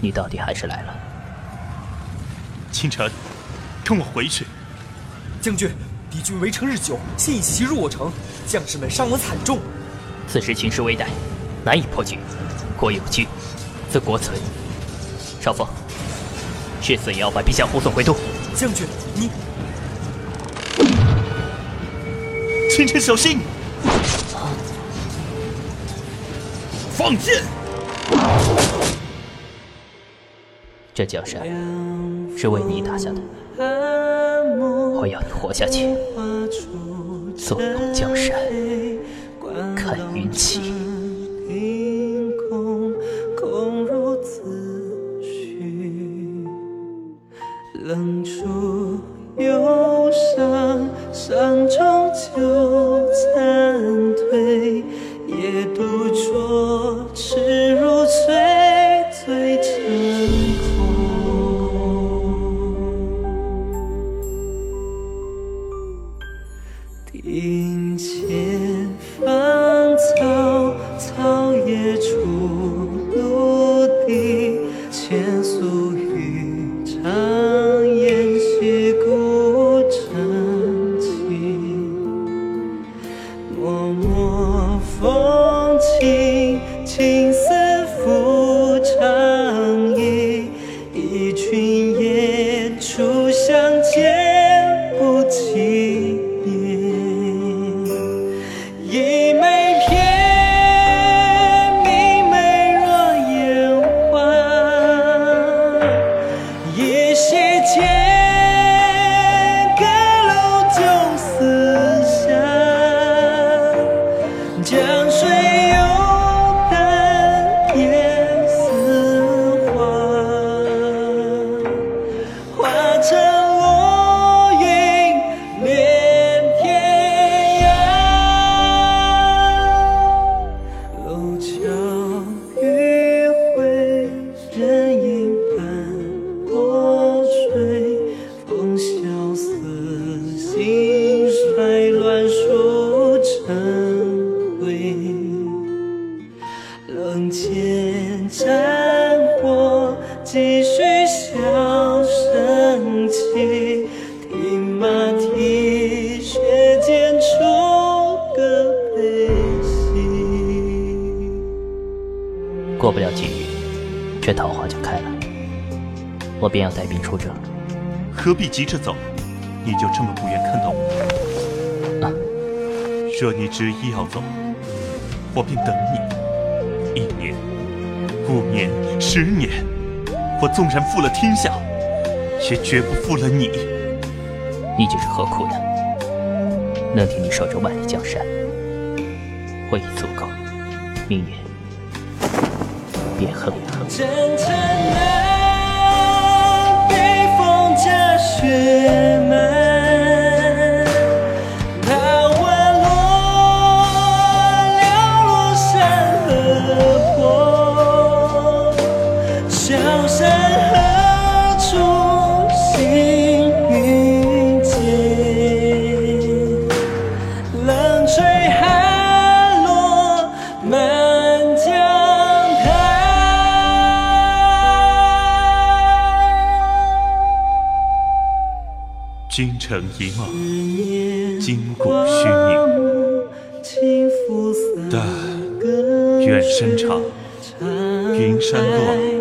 你到底还是来了。清晨，跟我回去。将军，敌军围城日久，现已袭入我城，将士们伤亡惨重。此时情势危殆，难以破局。国有居，则国存。少峰，誓死也要把陛下护送回都。将军，你。清晨，小心！放箭！这江山是为你打下的，我要你活下去，坐拥江山，看云起。冷处忧伤，伤中就芳草草叶出陆地，千宿雨长烟斜，孤城寂。脉脉风情，轻丝拂长衣，一群雁初相见，不齐。过不了几日，这桃花就开了，我便要带兵出征。何必急着走？你就这么不愿看到我？啊！若你执意要走，我便等你。一年、五年、十年，我纵然负了天下，也绝不负了你。你这是何苦呢？能替你守着万里江山，我已足够。明年。别恨我。君臣一梦，今古虚名。但愿深长，云山落。